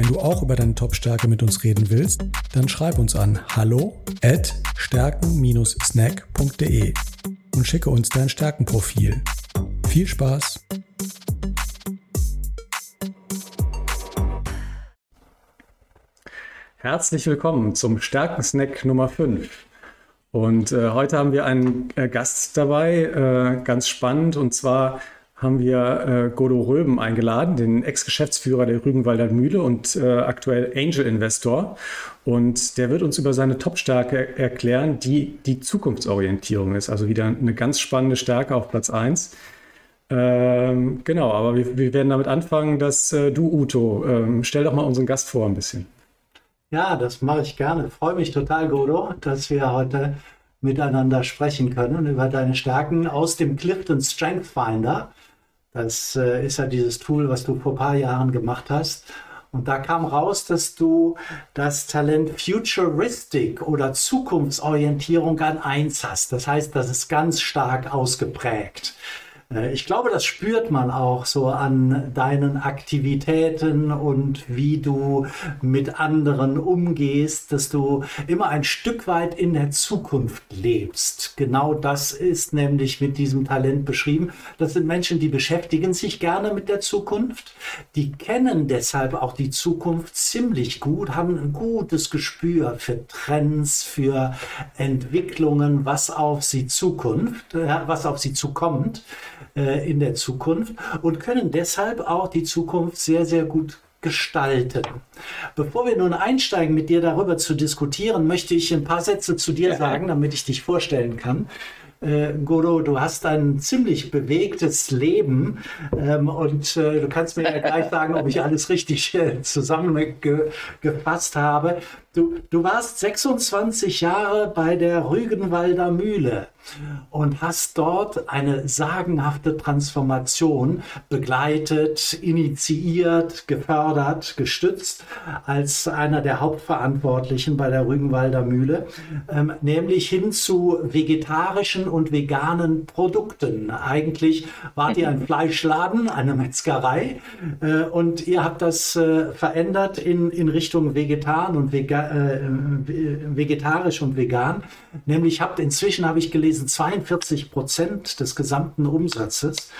Wenn du auch über deine Top-Stärke mit uns reden willst, dann schreib uns an hallo at stärken-snack.de und schicke uns dein Stärkenprofil. Viel Spaß! Herzlich willkommen zum Stärkensnack Nummer 5. Und äh, heute haben wir einen äh, Gast dabei, äh, ganz spannend, und zwar haben wir äh, Godo Röben eingeladen, den Ex-Geschäftsführer der Rügenwalder Mühle und äh, aktuell Angel Investor. Und der wird uns über seine Top-Stärke erklären, die die Zukunftsorientierung ist. Also wieder eine ganz spannende Stärke auf Platz 1. Ähm, genau, aber wir, wir, werden damit anfangen, dass äh, du, Uto, ähm, stell doch mal unseren Gast vor ein bisschen. Ja, das mache ich gerne. Freue mich total, Godo, dass wir heute miteinander sprechen können über deine Stärken aus dem Clifton Strength Finder. Das äh, ist ja dieses Tool, was du vor ein paar Jahren gemacht hast. Und da kam raus, dass du das Talent Futuristic oder Zukunftsorientierung an eins hast. Das heißt, das ist ganz stark ausgeprägt. Äh, ich glaube, das spürt man auch so an deinen Aktivitäten und wie du mit anderen umgehst, dass du immer ein Stück weit in der Zukunft lebst. Genau das ist nämlich mit diesem Talent beschrieben. Das sind Menschen, die beschäftigen sich gerne mit der Zukunft, die kennen deshalb auch die Zukunft ziemlich gut, haben ein gutes Gespür für Trends, für Entwicklungen, was auf sie Zukunft, äh, was auf sie zukommt äh, in der Zukunft und können deshalb auch die Zukunft sehr, sehr gut gestalten. Bevor wir nun einsteigen, mit dir darüber zu diskutieren, möchte ich ein paar Sätze zu dir sagen, damit ich dich vorstellen kann. Äh, Godo, du hast ein ziemlich bewegtes Leben ähm, und äh, du kannst mir ja gleich sagen, ob ich alles richtig äh, zusammengefasst habe. Du, du warst 26 Jahre bei der Rügenwalder Mühle und hast dort eine sagenhafte Transformation begleitet, initiiert, gefördert, gestützt als einer der Hauptverantwortlichen bei der Rügenwalder Mühle, ähm, nämlich hin zu vegetarischen und veganen Produkten. Eigentlich wart ihr ein Fleischladen, eine Metzgerei äh, und ihr habt das äh, verändert in, in Richtung vegetan und vega, äh, vegetarisch und vegan. Nämlich habt inzwischen, habe ich gelesen, 42 Prozent des gesamten Umsatzes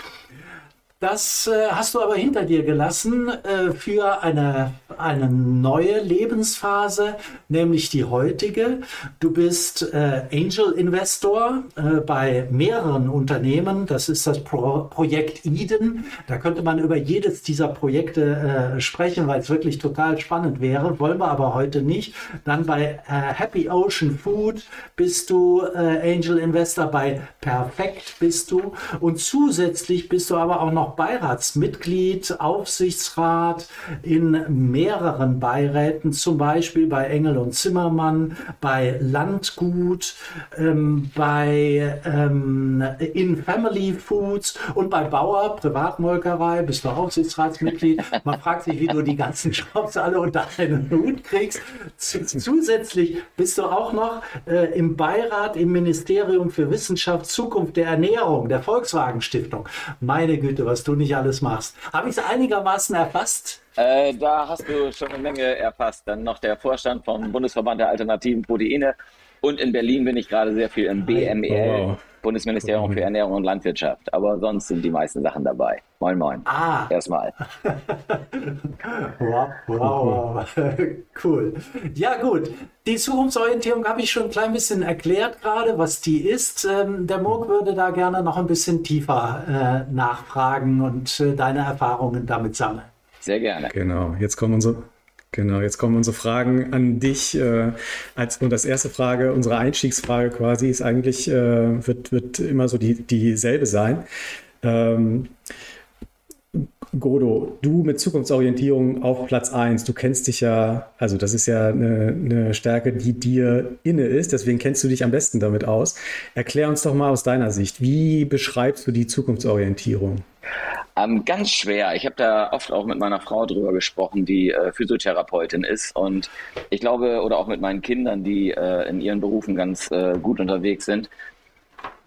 das äh, hast du aber hinter dir gelassen äh, für eine, eine neue Lebensphase, nämlich die heutige. Du bist äh, Angel Investor äh, bei mehreren Unternehmen. Das ist das Pro Projekt Eden. Da könnte man über jedes dieser Projekte äh, sprechen, weil es wirklich total spannend wäre. Wollen wir aber heute nicht. Dann bei äh, Happy Ocean Food bist du Angel Investor. Bei Perfekt bist du. Und zusätzlich bist du aber auch noch auch Beiratsmitglied, Aufsichtsrat in mehreren Beiräten, zum Beispiel bei Engel und Zimmermann, bei Landgut, ähm, bei ähm, In Family Foods und bei Bauer, Privatmolkerei, bist du Aufsichtsratsmitglied. Man fragt sich, wie du die ganzen Jobs alle unter einen Hut kriegst. Zusätzlich bist du auch noch äh, im Beirat im Ministerium für Wissenschaft, Zukunft der Ernährung, der Volkswagen Stiftung. Meine Güte, was was du nicht alles machst. Habe ich es einigermaßen erfasst? Äh, da hast du schon eine Menge erfasst. Dann noch der Vorstand vom Bundesverband der alternativen Proteine. Und in Berlin bin ich gerade sehr viel im BMEL, wow. Bundesministerium für Ernährung und Landwirtschaft. Aber sonst sind die meisten Sachen dabei. Moin, moin. Ah. Erstmal. wow, wow, cool. Ja, gut. Die Zukunftsorientierung habe ich schon ein klein bisschen erklärt gerade, was die ist. Ähm, der Murk würde da gerne noch ein bisschen tiefer äh, nachfragen und äh, deine Erfahrungen damit sammeln. Sehr gerne. Genau. Jetzt kommen unsere Genau, jetzt kommen unsere Fragen an dich. Äh, als, und das erste Frage, unsere Einstiegsfrage quasi, ist eigentlich, äh, wird, wird immer so die, dieselbe sein. Ähm, Godo, du mit Zukunftsorientierung auf Platz 1, du kennst dich ja, also das ist ja eine, eine, Stärke, die dir inne ist, deswegen kennst du dich am besten damit aus. Erklär uns doch mal aus deiner Sicht, wie beschreibst du die Zukunftsorientierung? Ähm, ganz schwer. Ich habe da oft auch mit meiner Frau drüber gesprochen, die äh, Physiotherapeutin ist. Und ich glaube, oder auch mit meinen Kindern, die äh, in ihren Berufen ganz äh, gut unterwegs sind.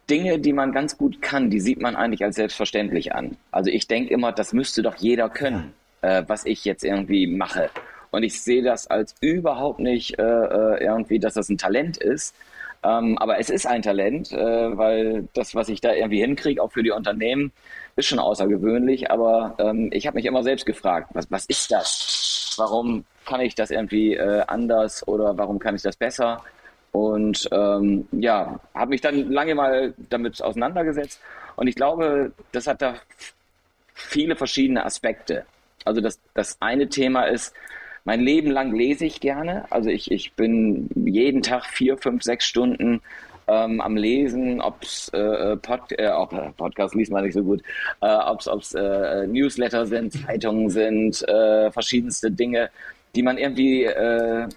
Dinge, die man ganz gut kann, die sieht man eigentlich als selbstverständlich an. Also ich denke immer, das müsste doch jeder können, äh, was ich jetzt irgendwie mache. Und ich sehe das als überhaupt nicht äh, äh, irgendwie, dass das ein Talent ist. Ähm, aber es ist ein Talent, weil das, was ich da irgendwie hinkriege, auch für die Unternehmen, ist schon außergewöhnlich, aber ähm, ich habe mich immer selbst gefragt, was, was ist das? Warum kann ich das irgendwie äh, anders oder warum kann ich das besser? Und ähm, ja, habe mich dann lange mal damit auseinandergesetzt und ich glaube, das hat da viele verschiedene Aspekte. Also das, das eine Thema ist, mein Leben lang lese ich gerne. Also ich, ich bin jeden Tag vier, fünf, sechs Stunden ähm, am Lesen, ob es äh, Pod, äh, äh, Podcast liest man nicht so gut, äh, ob es äh, Newsletter sind, Zeitungen sind, äh, verschiedenste Dinge, die man irgendwie äh,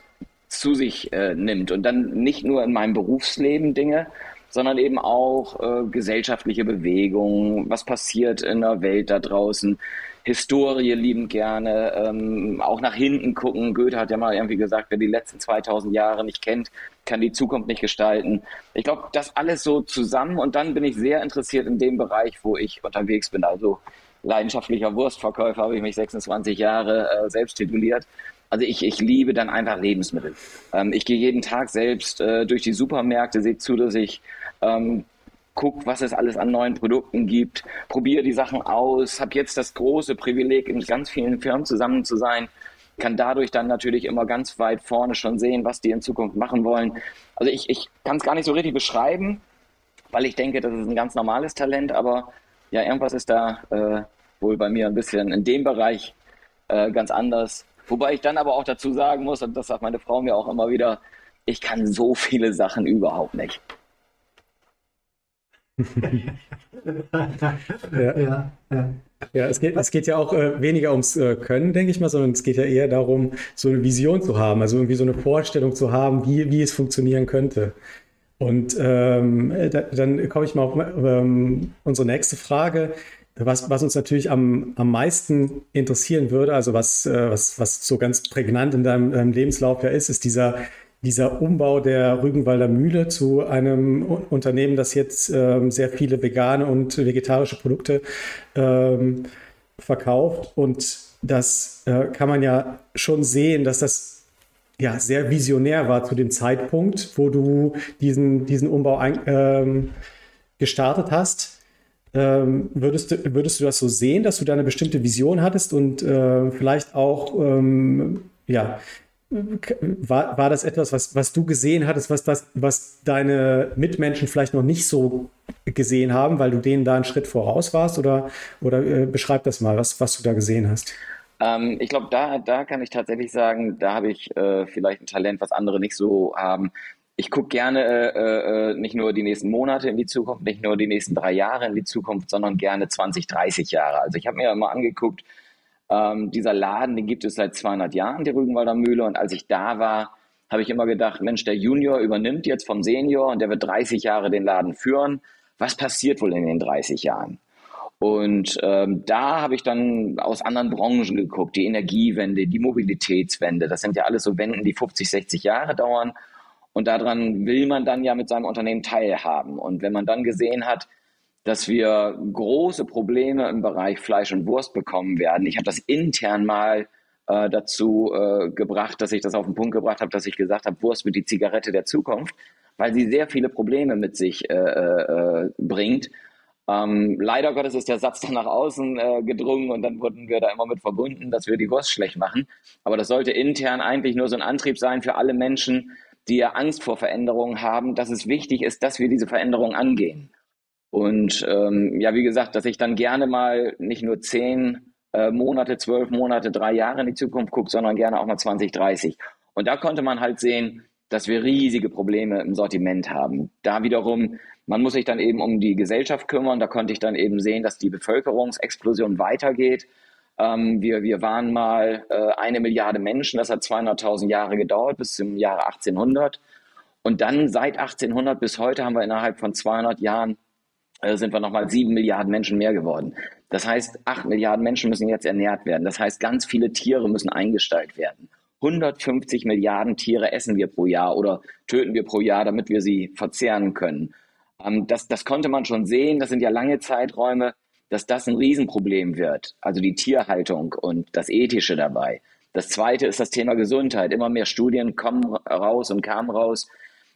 zu sich äh, nimmt. Und dann nicht nur in meinem Berufsleben Dinge, sondern eben auch äh, gesellschaftliche Bewegungen, was passiert in der Welt da draußen, Historie lieben gerne, ähm, auch nach hinten gucken. Goethe hat ja mal irgendwie gesagt, wer die letzten 2000 Jahre nicht kennt, kann die Zukunft nicht gestalten. Ich glaube, das alles so zusammen und dann bin ich sehr interessiert in dem Bereich, wo ich unterwegs bin. Also leidenschaftlicher Wurstverkäufer habe ich mich 26 Jahre äh, selbst tituliert. Also ich, ich liebe dann einfach Lebensmittel. Ähm, ich gehe jeden Tag selbst äh, durch die Supermärkte, sehe zu, dass ich ähm, guck, was es alles an neuen Produkten gibt, probiere die Sachen aus, habe jetzt das große Privileg, in ganz vielen Firmen zusammen zu sein, kann dadurch dann natürlich immer ganz weit vorne schon sehen, was die in Zukunft machen wollen. Also ich, ich kann es gar nicht so richtig beschreiben, weil ich denke, das ist ein ganz normales Talent, aber ja, irgendwas ist da äh, wohl bei mir ein bisschen in dem Bereich äh, ganz anders. Wobei ich dann aber auch dazu sagen muss, und das sagt meine Frau mir auch immer wieder, ich kann so viele Sachen überhaupt nicht ja. Ja, ja. ja, es, geht, es geht ja auch äh, weniger ums äh, Können, denke ich mal, sondern es geht ja eher darum, so eine Vision zu haben, also irgendwie so eine Vorstellung zu haben, wie, wie es funktionieren könnte. Und ähm, da, dann komme ich mal auf ähm, unsere nächste Frage. Was, was uns natürlich am, am meisten interessieren würde, also was, äh, was, was so ganz prägnant in deinem, deinem Lebenslauf ja ist, ist dieser dieser Umbau der Rügenwalder Mühle zu einem Unternehmen, das jetzt ähm, sehr viele vegane und vegetarische Produkte ähm, verkauft. Und das äh, kann man ja schon sehen, dass das ja sehr visionär war zu dem Zeitpunkt, wo du diesen, diesen Umbau ein, ähm, gestartet hast. Ähm, würdest, du, würdest du das so sehen, dass du da eine bestimmte Vision hattest und äh, vielleicht auch ähm, ja, war, war das etwas, was, was du gesehen hattest, was, das, was deine Mitmenschen vielleicht noch nicht so gesehen haben, weil du denen da einen Schritt voraus warst? Oder, oder äh, beschreib das mal, was, was du da gesehen hast. Ähm, ich glaube, da, da kann ich tatsächlich sagen, da habe ich äh, vielleicht ein Talent, was andere nicht so haben. Ich gucke gerne äh, äh, nicht nur die nächsten Monate in die Zukunft, nicht nur die nächsten drei Jahre in die Zukunft, sondern gerne 20, 30 Jahre. Also ich habe mir immer angeguckt, ähm, dieser Laden, den gibt es seit 200 Jahren, die Rügenwalder Mühle. Und als ich da war, habe ich immer gedacht, Mensch, der Junior übernimmt jetzt vom Senior und der wird 30 Jahre den Laden führen. Was passiert wohl in den 30 Jahren? Und ähm, da habe ich dann aus anderen Branchen geguckt, die Energiewende, die Mobilitätswende. Das sind ja alles so Wenden, die 50, 60 Jahre dauern. Und daran will man dann ja mit seinem Unternehmen teilhaben. Und wenn man dann gesehen hat, dass wir große Probleme im Bereich Fleisch und Wurst bekommen werden. Ich habe das intern mal äh, dazu äh, gebracht, dass ich das auf den Punkt gebracht habe, dass ich gesagt habe, Wurst wird die Zigarette der Zukunft, weil sie sehr viele Probleme mit sich äh, äh, bringt. Ähm, leider Gottes ist der Satz dann nach außen äh, gedrungen und dann wurden wir da immer mit verbunden, dass wir die Wurst schlecht machen. Aber das sollte intern eigentlich nur so ein Antrieb sein für alle Menschen, die ja Angst vor Veränderungen haben, dass es wichtig ist, dass wir diese Veränderungen angehen. Und ähm, ja, wie gesagt, dass ich dann gerne mal nicht nur zehn äh, Monate, zwölf Monate, drei Jahre in die Zukunft gucke, sondern gerne auch mal 20, 30. Und da konnte man halt sehen, dass wir riesige Probleme im Sortiment haben. Da wiederum, man muss sich dann eben um die Gesellschaft kümmern. Da konnte ich dann eben sehen, dass die Bevölkerungsexplosion weitergeht. Ähm, wir, wir waren mal äh, eine Milliarde Menschen, das hat 200.000 Jahre gedauert, bis zum Jahre 1800. Und dann seit 1800 bis heute haben wir innerhalb von 200 Jahren äh, sind wir nochmal sieben Milliarden Menschen mehr geworden. Das heißt, acht Milliarden Menschen müssen jetzt ernährt werden. Das heißt, ganz viele Tiere müssen eingestellt werden. 150 Milliarden Tiere essen wir pro Jahr oder töten wir pro Jahr, damit wir sie verzehren können. Ähm, das, das konnte man schon sehen. Das sind ja lange Zeiträume, dass das ein Riesenproblem wird. Also die Tierhaltung und das Ethische dabei. Das zweite ist das Thema Gesundheit. Immer mehr Studien kommen raus und kamen raus,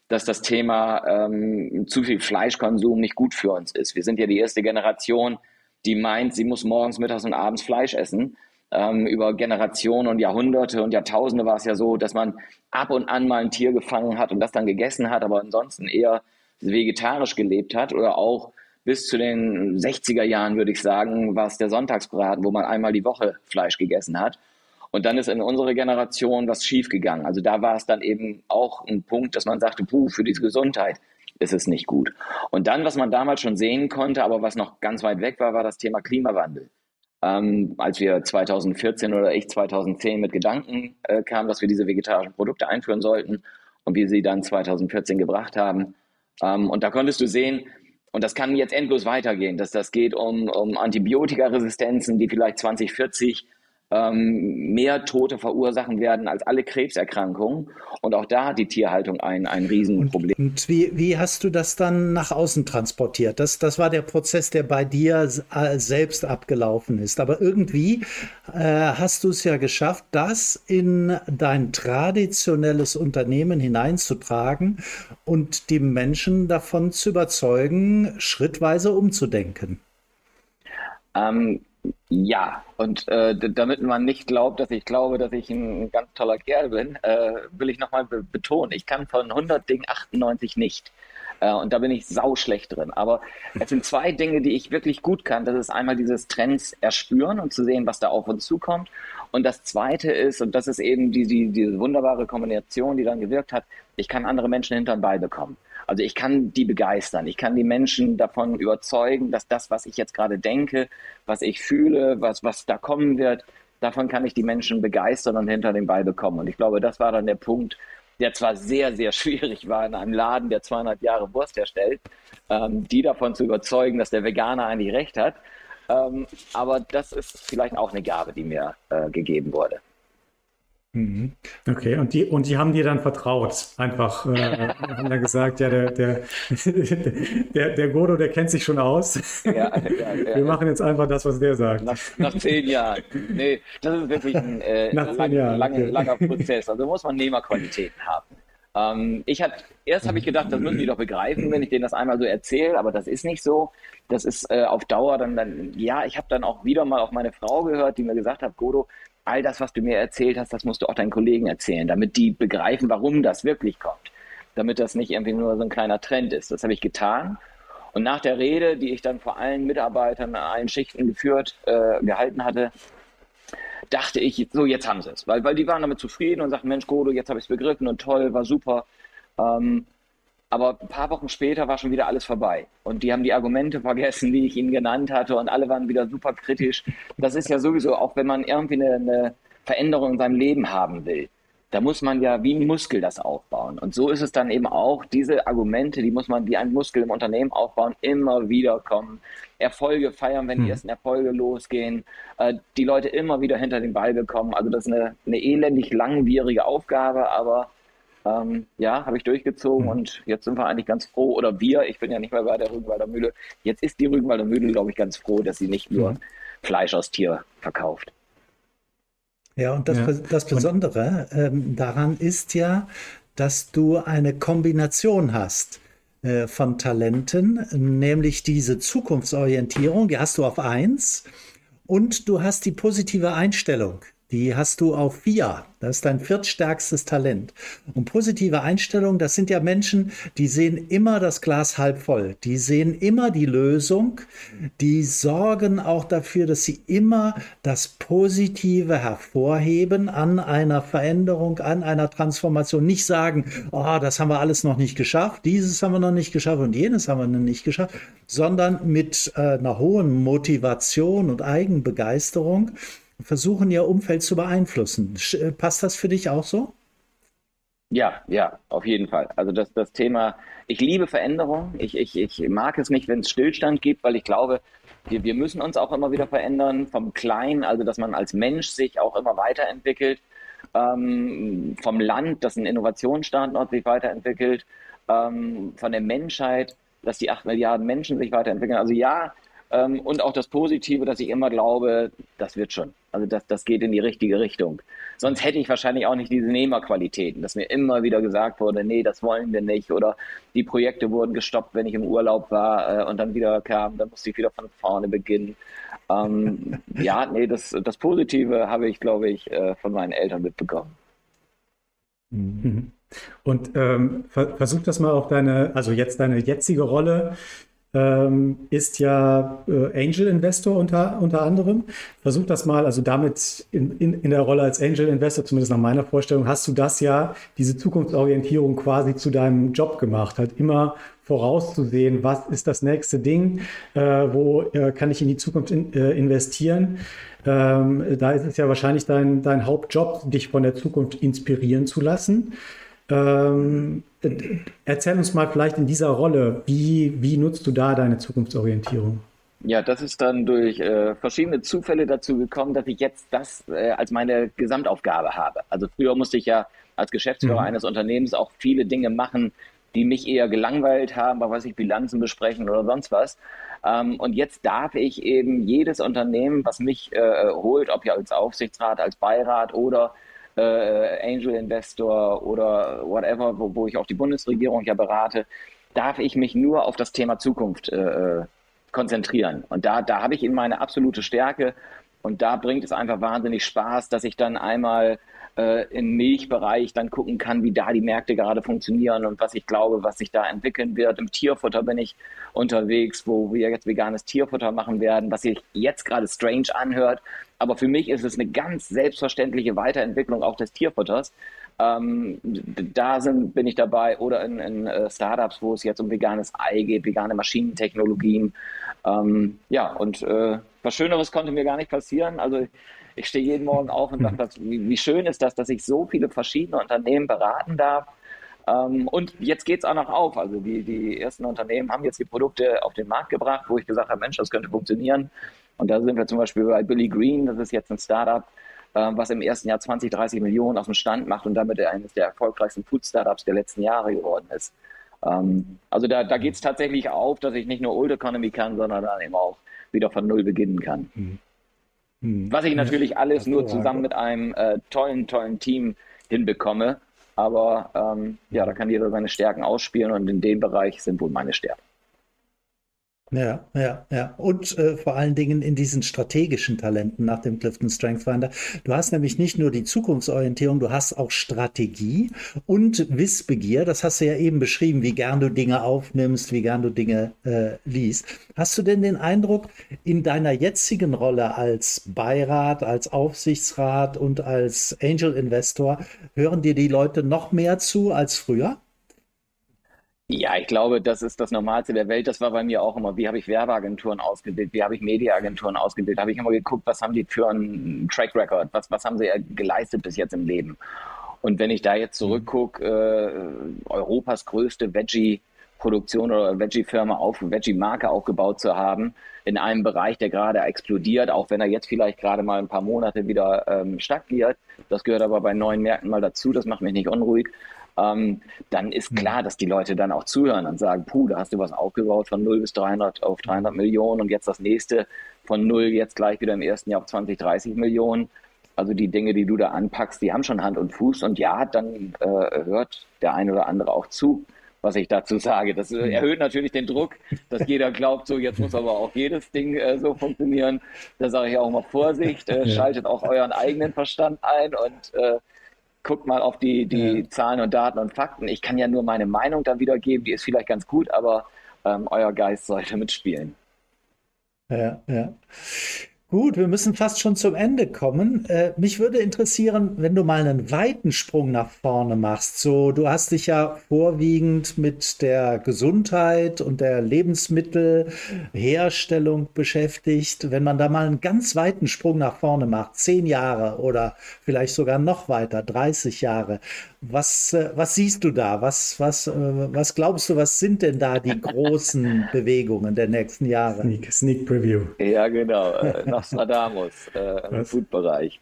dass das Thema ähm, zu viel Fleischkonsum nicht gut für uns ist. Wir sind ja die erste Generation, die meint, sie muss morgens, mittags und abends Fleisch essen. Ähm, über Generationen und Jahrhunderte und Jahrtausende war es ja so, dass man ab und an mal ein Tier gefangen hat und das dann gegessen hat, aber ansonsten eher vegetarisch gelebt hat oder auch bis zu den 60er Jahren, würde ich sagen, war es der Sonntagsbraten, wo man einmal die Woche Fleisch gegessen hat. Und dann ist in unserer Generation was schiefgegangen. Also da war es dann eben auch ein Punkt, dass man sagte, puh, für die Gesundheit ist es nicht gut. Und dann, was man damals schon sehen konnte, aber was noch ganz weit weg war, war das Thema Klimawandel. Ähm, als wir 2014 oder ich 2010 mit Gedanken äh, kamen, dass wir diese vegetarischen Produkte einführen sollten und wir sie dann 2014 gebracht haben. Ähm, und da konntest du sehen, und das kann jetzt endlos weitergehen, dass das geht um, um Antibiotikaresistenzen, die vielleicht 2040 ähm, mehr Tote verursachen werden als alle Krebserkrankungen. Und auch da hat die Tierhaltung ein, ein Riesenproblem. Und, und wie, wie hast du das dann nach außen transportiert? Das, das war der Prozess, der bei dir äh, selbst abgelaufen ist. Aber irgendwie äh, hast du es ja geschafft, das in dein traditionelles Unternehmen hineinzutragen und die Menschen davon zu überzeugen, schrittweise umzudenken. Ähm, ja, und äh, damit man nicht glaubt, dass ich glaube, dass ich ein ganz toller Kerl bin, äh, will ich nochmal be betonen, ich kann von 100 Dingen 98 nicht. Äh, und da bin ich sauschlecht drin. Aber es sind zwei Dinge, die ich wirklich gut kann. Das ist einmal dieses Trends erspüren und zu sehen, was da auf uns zukommt. Und das zweite ist, und das ist eben die, die, diese wunderbare Kombination, die dann gewirkt hat, ich kann andere Menschen hintern Ball bekommen. Also ich kann die begeistern, ich kann die Menschen davon überzeugen, dass das, was ich jetzt gerade denke, was ich fühle, was, was da kommen wird, davon kann ich die Menschen begeistern und hinter den Ball bekommen. Und ich glaube, das war dann der Punkt, der zwar sehr, sehr schwierig war in einem Laden, der 200 Jahre Wurst herstellt, ähm, die davon zu überzeugen, dass der Veganer eigentlich recht hat. Ähm, aber das ist vielleicht auch eine Gabe, die mir äh, gegeben wurde. Mhm. Okay, und die, und die haben dir dann vertraut. Einfach äh, haben dann gesagt, ja, der, der, der, der Godo, der kennt sich schon aus. Ja, ja, ja, Wir machen jetzt einfach das, was der sagt. Nach, nach zehn Jahren. Nee, das ist wirklich ein äh, lang, lang, okay. langer Prozess. Also muss man Nehmerqualitäten haben. Ähm, ich hat, erst habe ich gedacht, das müssen die doch begreifen, wenn ich denen das einmal so erzähle, aber das ist nicht so. Das ist äh, auf Dauer dann, dann ja, ich habe dann auch wieder mal auf meine Frau gehört, die mir gesagt hat, Godo, all das, was du mir erzählt hast, das musst du auch deinen Kollegen erzählen, damit die begreifen, warum das wirklich kommt. Damit das nicht irgendwie nur so ein kleiner Trend ist. Das habe ich getan. Und nach der Rede, die ich dann vor allen Mitarbeitern an allen Schichten geführt, äh, gehalten hatte, dachte ich, so jetzt haben sie es. Weil, weil die waren damit zufrieden und sagten, Mensch, Godo, jetzt habe ich es begriffen und toll, war super. Ähm, aber ein paar Wochen später war schon wieder alles vorbei. Und die haben die Argumente vergessen, die ich ihnen genannt hatte. Und alle waren wieder super kritisch. Das ist ja sowieso, auch wenn man irgendwie eine, eine Veränderung in seinem Leben haben will, da muss man ja wie ein Muskel das aufbauen. Und so ist es dann eben auch, diese Argumente, die muss man wie ein Muskel im Unternehmen aufbauen, immer wieder kommen. Erfolge feiern, wenn die hm. ersten Erfolge losgehen, äh, die Leute immer wieder hinter den Ball bekommen. Also das ist eine, eine elendig langwierige Aufgabe, aber ähm, ja, habe ich durchgezogen mhm. und jetzt sind wir eigentlich ganz froh, oder wir, ich bin ja nicht mehr bei der Rügenwalder Mühle, jetzt ist die Rügenwalder Mühle, glaube ich, ganz froh, dass sie nicht nur mhm. Fleisch aus Tier verkauft. Ja, und das, ja. das Besondere ähm, daran ist ja, dass du eine Kombination hast äh, von Talenten, nämlich diese Zukunftsorientierung, die hast du auf eins, und du hast die positive Einstellung. Die hast du auf vier. Das ist dein viertstärkstes Talent. Und positive Einstellung, das sind ja Menschen, die sehen immer das Glas halb voll. Die sehen immer die Lösung. Die sorgen auch dafür, dass sie immer das Positive hervorheben an einer Veränderung, an einer Transformation. Nicht sagen, oh, das haben wir alles noch nicht geschafft, dieses haben wir noch nicht geschafft und jenes haben wir noch nicht geschafft, sondern mit äh, einer hohen Motivation und Eigenbegeisterung versuchen, ihr Umfeld zu beeinflussen. Äh, passt das für dich auch so? Ja, ja, auf jeden Fall. Also das, das Thema, ich liebe Veränderung. Ich, ich, ich mag es nicht, wenn es Stillstand gibt, weil ich glaube, wir, wir müssen uns auch immer wieder verändern, vom Kleinen, also dass man als Mensch sich auch immer weiterentwickelt, ähm, vom Land, dass ein Innovationsstandort sich weiterentwickelt, ähm, von der Menschheit, dass die acht Milliarden Menschen sich weiterentwickeln. Also ja, ähm, und auch das Positive, dass ich immer glaube, das wird schon. Also das, das geht in die richtige Richtung. Sonst hätte ich wahrscheinlich auch nicht diese Nehmerqualitäten, dass mir immer wieder gesagt wurde, nee, das wollen wir nicht. Oder die Projekte wurden gestoppt, wenn ich im Urlaub war äh, und dann wieder kam, dann musste ich wieder von vorne beginnen. Ähm, ja, nee, das, das Positive habe ich, glaube ich, äh, von meinen Eltern mitbekommen. Mhm. Und ähm, versuch das mal auf deine, also jetzt deine jetzige Rolle ähm, ist ja äh, Angel Investor unter, unter anderem. Versuch das mal, also damit in, in, in der Rolle als Angel Investor, zumindest nach meiner Vorstellung, hast du das ja, diese Zukunftsorientierung quasi zu deinem Job gemacht, halt immer vorauszusehen, was ist das nächste Ding, äh, wo äh, kann ich in die Zukunft in, äh, investieren. Ähm, da ist es ja wahrscheinlich dein, dein Hauptjob, dich von der Zukunft inspirieren zu lassen. Ähm, erzähl uns mal vielleicht in dieser Rolle, wie, wie nutzt du da deine Zukunftsorientierung? Ja, das ist dann durch äh, verschiedene Zufälle dazu gekommen, dass ich jetzt das äh, als meine Gesamtaufgabe habe. Also früher musste ich ja als Geschäftsführer mhm. eines Unternehmens auch viele Dinge machen, die mich eher gelangweilt haben, was weiß ich, Bilanzen besprechen oder sonst was. Ähm, und jetzt darf ich eben jedes Unternehmen, was mich äh, holt, ob ja als Aufsichtsrat, als Beirat oder äh, Angel Investor oder whatever, wo, wo, ich auch die Bundesregierung ja berate, darf ich mich nur auf das Thema Zukunft äh, konzentrieren. Und da, da habe ich eben meine absolute Stärke. Und da bringt es einfach wahnsinnig Spaß, dass ich dann einmal äh, im Milchbereich dann gucken kann, wie da die Märkte gerade funktionieren und was ich glaube, was sich da entwickeln wird. Im Tierfutter bin ich unterwegs, wo wir jetzt veganes Tierfutter machen werden, was sich jetzt gerade strange anhört. Aber für mich ist es eine ganz selbstverständliche Weiterentwicklung auch des Tierfutters. Ähm, da sind, bin ich dabei oder in, in uh, Startups, wo es jetzt um veganes Ei geht, vegane Maschinentechnologien. Ähm, ja, und äh, was Schöneres konnte mir gar nicht passieren. Also ich stehe jeden Morgen auf und sage, wie, wie schön ist das, dass ich so viele verschiedene Unternehmen beraten darf. Ähm, und jetzt geht es auch noch auf. Also die, die ersten Unternehmen haben jetzt die Produkte auf den Markt gebracht, wo ich gesagt habe, Mensch, das könnte funktionieren. Und da sind wir zum Beispiel bei Billy Green, das ist jetzt ein Startup, äh, was im ersten Jahr 20, 30 Millionen auf dem Stand macht und damit eines der erfolgreichsten Food-Startups der letzten Jahre geworden ist. Ähm, also da, da geht es tatsächlich auf, dass ich nicht nur Old Economy kann, sondern dann eben auch wieder von Null beginnen kann. Mhm. Mhm. Was ich natürlich alles nur zusammen mit einem äh, tollen, tollen Team hinbekomme. Aber ähm, ja, da kann jeder seine Stärken ausspielen und in dem Bereich sind wohl meine Stärken. Ja, ja, ja. Und äh, vor allen Dingen in diesen strategischen Talenten nach dem Clifton Strength Finder. Du hast nämlich nicht nur die Zukunftsorientierung, du hast auch Strategie und Wissbegier. Das hast du ja eben beschrieben, wie gern du Dinge aufnimmst, wie gern du Dinge äh, liest. Hast du denn den Eindruck, in deiner jetzigen Rolle als Beirat, als Aufsichtsrat und als Angel Investor, hören dir die Leute noch mehr zu als früher? Ja, ich glaube, das ist das Normalste der Welt. Das war bei mir auch immer. Wie habe ich Werbeagenturen ausgebildet? Wie habe ich Mediaagenturen ausgebildet? Habe ich immer geguckt, was haben die für einen Track Record? Was, was haben sie geleistet bis jetzt im Leben? Und wenn ich da jetzt mhm. zurückgucke, äh, Europas größte Veggie-Produktion oder Veggie-Firma auf, Veggie-Marke aufgebaut zu haben, in einem Bereich, der gerade explodiert, auch wenn er jetzt vielleicht gerade mal ein paar Monate wieder ähm, stagniert. Das gehört aber bei neuen Märkten mal dazu. Das macht mich nicht unruhig ähm, dann ist hm. klar, dass die Leute dann auch zuhören und sagen, puh, da hast du was aufgebaut von 0 bis 300 auf 300 Millionen und jetzt das nächste von 0 jetzt gleich wieder im ersten Jahr auf 20, 30 Millionen. Also die Dinge, die du da anpackst, die haben schon Hand und Fuß und ja, dann äh, hört der eine oder andere auch zu, was ich dazu sage. Das äh, erhöht natürlich den Druck, dass jeder glaubt, so jetzt muss aber auch jedes Ding äh, so funktionieren. Da sage ich auch mal Vorsicht, äh, schaltet auch euren eigenen Verstand ein und äh, guckt mal auf die, die ja. Zahlen und Daten und Fakten. Ich kann ja nur meine Meinung dann wiedergeben, die ist vielleicht ganz gut, aber ähm, euer Geist sollte mitspielen. Ja, ja. Gut, wir müssen fast schon zum Ende kommen. Äh, mich würde interessieren, wenn du mal einen weiten Sprung nach vorne machst. So, du hast dich ja vorwiegend mit der Gesundheit und der Lebensmittelherstellung beschäftigt. Wenn man da mal einen ganz weiten Sprung nach vorne macht, zehn Jahre oder vielleicht sogar noch weiter, 30 Jahre, was, äh, was siehst du da? Was, was, äh, was glaubst du, was sind denn da die großen Bewegungen der nächsten Jahre? Sneak, Sneak Preview. Ja, genau. Nostradamus äh, im Food-Bereich.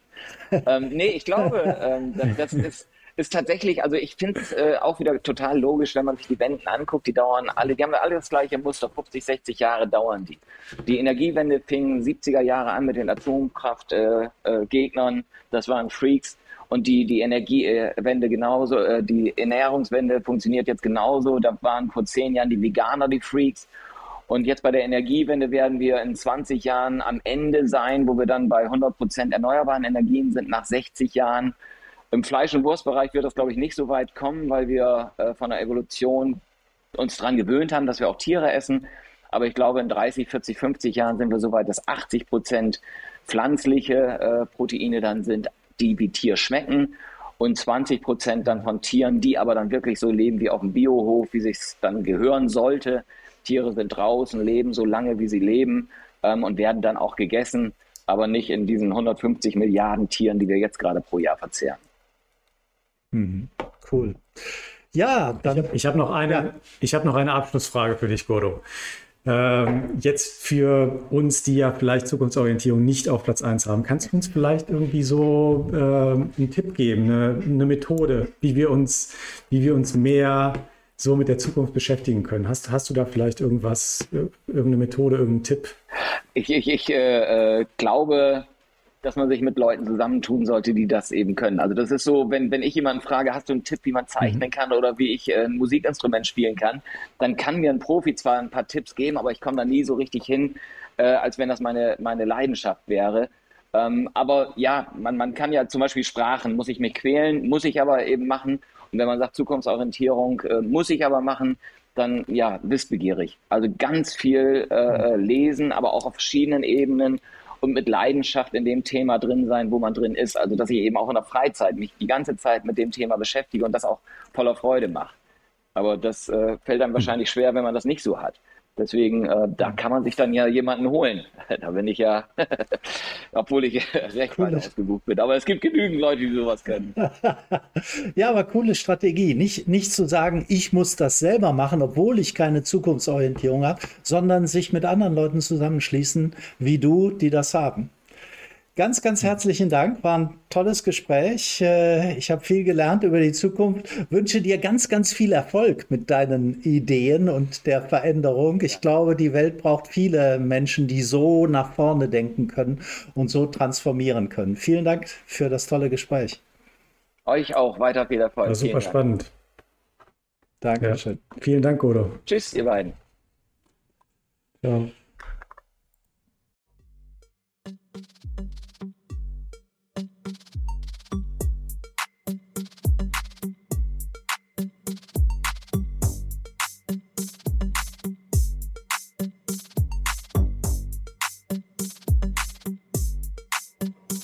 ähm, nee, ich glaube, ähm, das, das ist, ist tatsächlich, also ich finde es äh, auch wieder total logisch, wenn man sich die Wenden anguckt, die dauern alle, die haben alle das gleiche Muster, 50, 60 Jahre dauern die. Die Energiewende fing 70er Jahre an mit den Atomkraftgegnern, äh, äh, das waren Freaks und die, die Energiewende genauso, äh, die Ernährungswende funktioniert jetzt genauso. Da waren vor zehn Jahren die Veganer die Freaks. Und jetzt bei der Energiewende werden wir in 20 Jahren am Ende sein, wo wir dann bei 100 Prozent erneuerbaren Energien sind nach 60 Jahren. Im Fleisch- und Wurstbereich wird das, glaube ich, nicht so weit kommen, weil wir äh, von der Evolution uns daran gewöhnt haben, dass wir auch Tiere essen. Aber ich glaube, in 30, 40, 50 Jahren sind wir so weit, dass 80 Prozent pflanzliche äh, Proteine dann sind, die wie Tier schmecken und 20 Prozent dann von Tieren, die aber dann wirklich so leben wie auf dem Biohof, wie sich dann gehören sollte. Tiere sind draußen, leben so lange, wie sie leben ähm, und werden dann auch gegessen, aber nicht in diesen 150 Milliarden Tieren, die wir jetzt gerade pro Jahr verzehren. Mhm. Cool. Ja, dann, ich habe hab noch, eine, ja. hab noch eine Abschlussfrage für dich, Godo. Ähm, jetzt für uns, die ja vielleicht Zukunftsorientierung nicht auf Platz 1 haben, kannst du uns vielleicht irgendwie so äh, einen Tipp geben, eine, eine, Methode, wie wir uns, wie wir uns mehr so mit der Zukunft beschäftigen können? Hast, hast du da vielleicht irgendwas, irgendeine Methode, irgendeinen Tipp? Ich, ich, ich äh, äh glaube, dass man sich mit Leuten zusammentun sollte, die das eben können. Also das ist so, wenn, wenn ich jemanden frage, hast du einen Tipp, wie man zeichnen mhm. kann oder wie ich äh, ein Musikinstrument spielen kann, dann kann mir ein Profi zwar ein paar Tipps geben, aber ich komme da nie so richtig hin, äh, als wenn das meine, meine Leidenschaft wäre. Ähm, aber ja, man, man kann ja zum Beispiel Sprachen, muss ich mich quälen, muss ich aber eben machen. Und wenn man sagt Zukunftsorientierung, äh, muss ich aber machen, dann ja, wissbegierig. Also ganz viel äh, mhm. lesen, aber auch auf verschiedenen Ebenen und mit Leidenschaft in dem Thema drin sein, wo man drin ist. Also dass ich eben auch in der Freizeit mich die ganze Zeit mit dem Thema beschäftige und das auch voller Freude mache. Aber das äh, fällt einem wahrscheinlich schwer, wenn man das nicht so hat. Deswegen, äh, da kann man sich dann ja jemanden holen. da bin ich ja, obwohl ich recht cool. weit ausgebucht bin. Aber es gibt genügend Leute, die sowas können. ja, aber coole Strategie. Nicht, nicht zu sagen, ich muss das selber machen, obwohl ich keine Zukunftsorientierung habe, sondern sich mit anderen Leuten zusammenschließen, wie du, die das haben. Ganz, ganz herzlichen Dank. War ein tolles Gespräch. Äh, ich habe viel gelernt über die Zukunft. Wünsche dir ganz, ganz viel Erfolg mit deinen Ideen und der Veränderung. Ich glaube, die Welt braucht viele Menschen, die so nach vorne denken können und so transformieren können. Vielen Dank für das tolle Gespräch. Euch auch weiter viel Erfolg. War super spannend. Dankeschön. Ja. Vielen Dank, Udo. Tschüss, ihr beiden. Ja.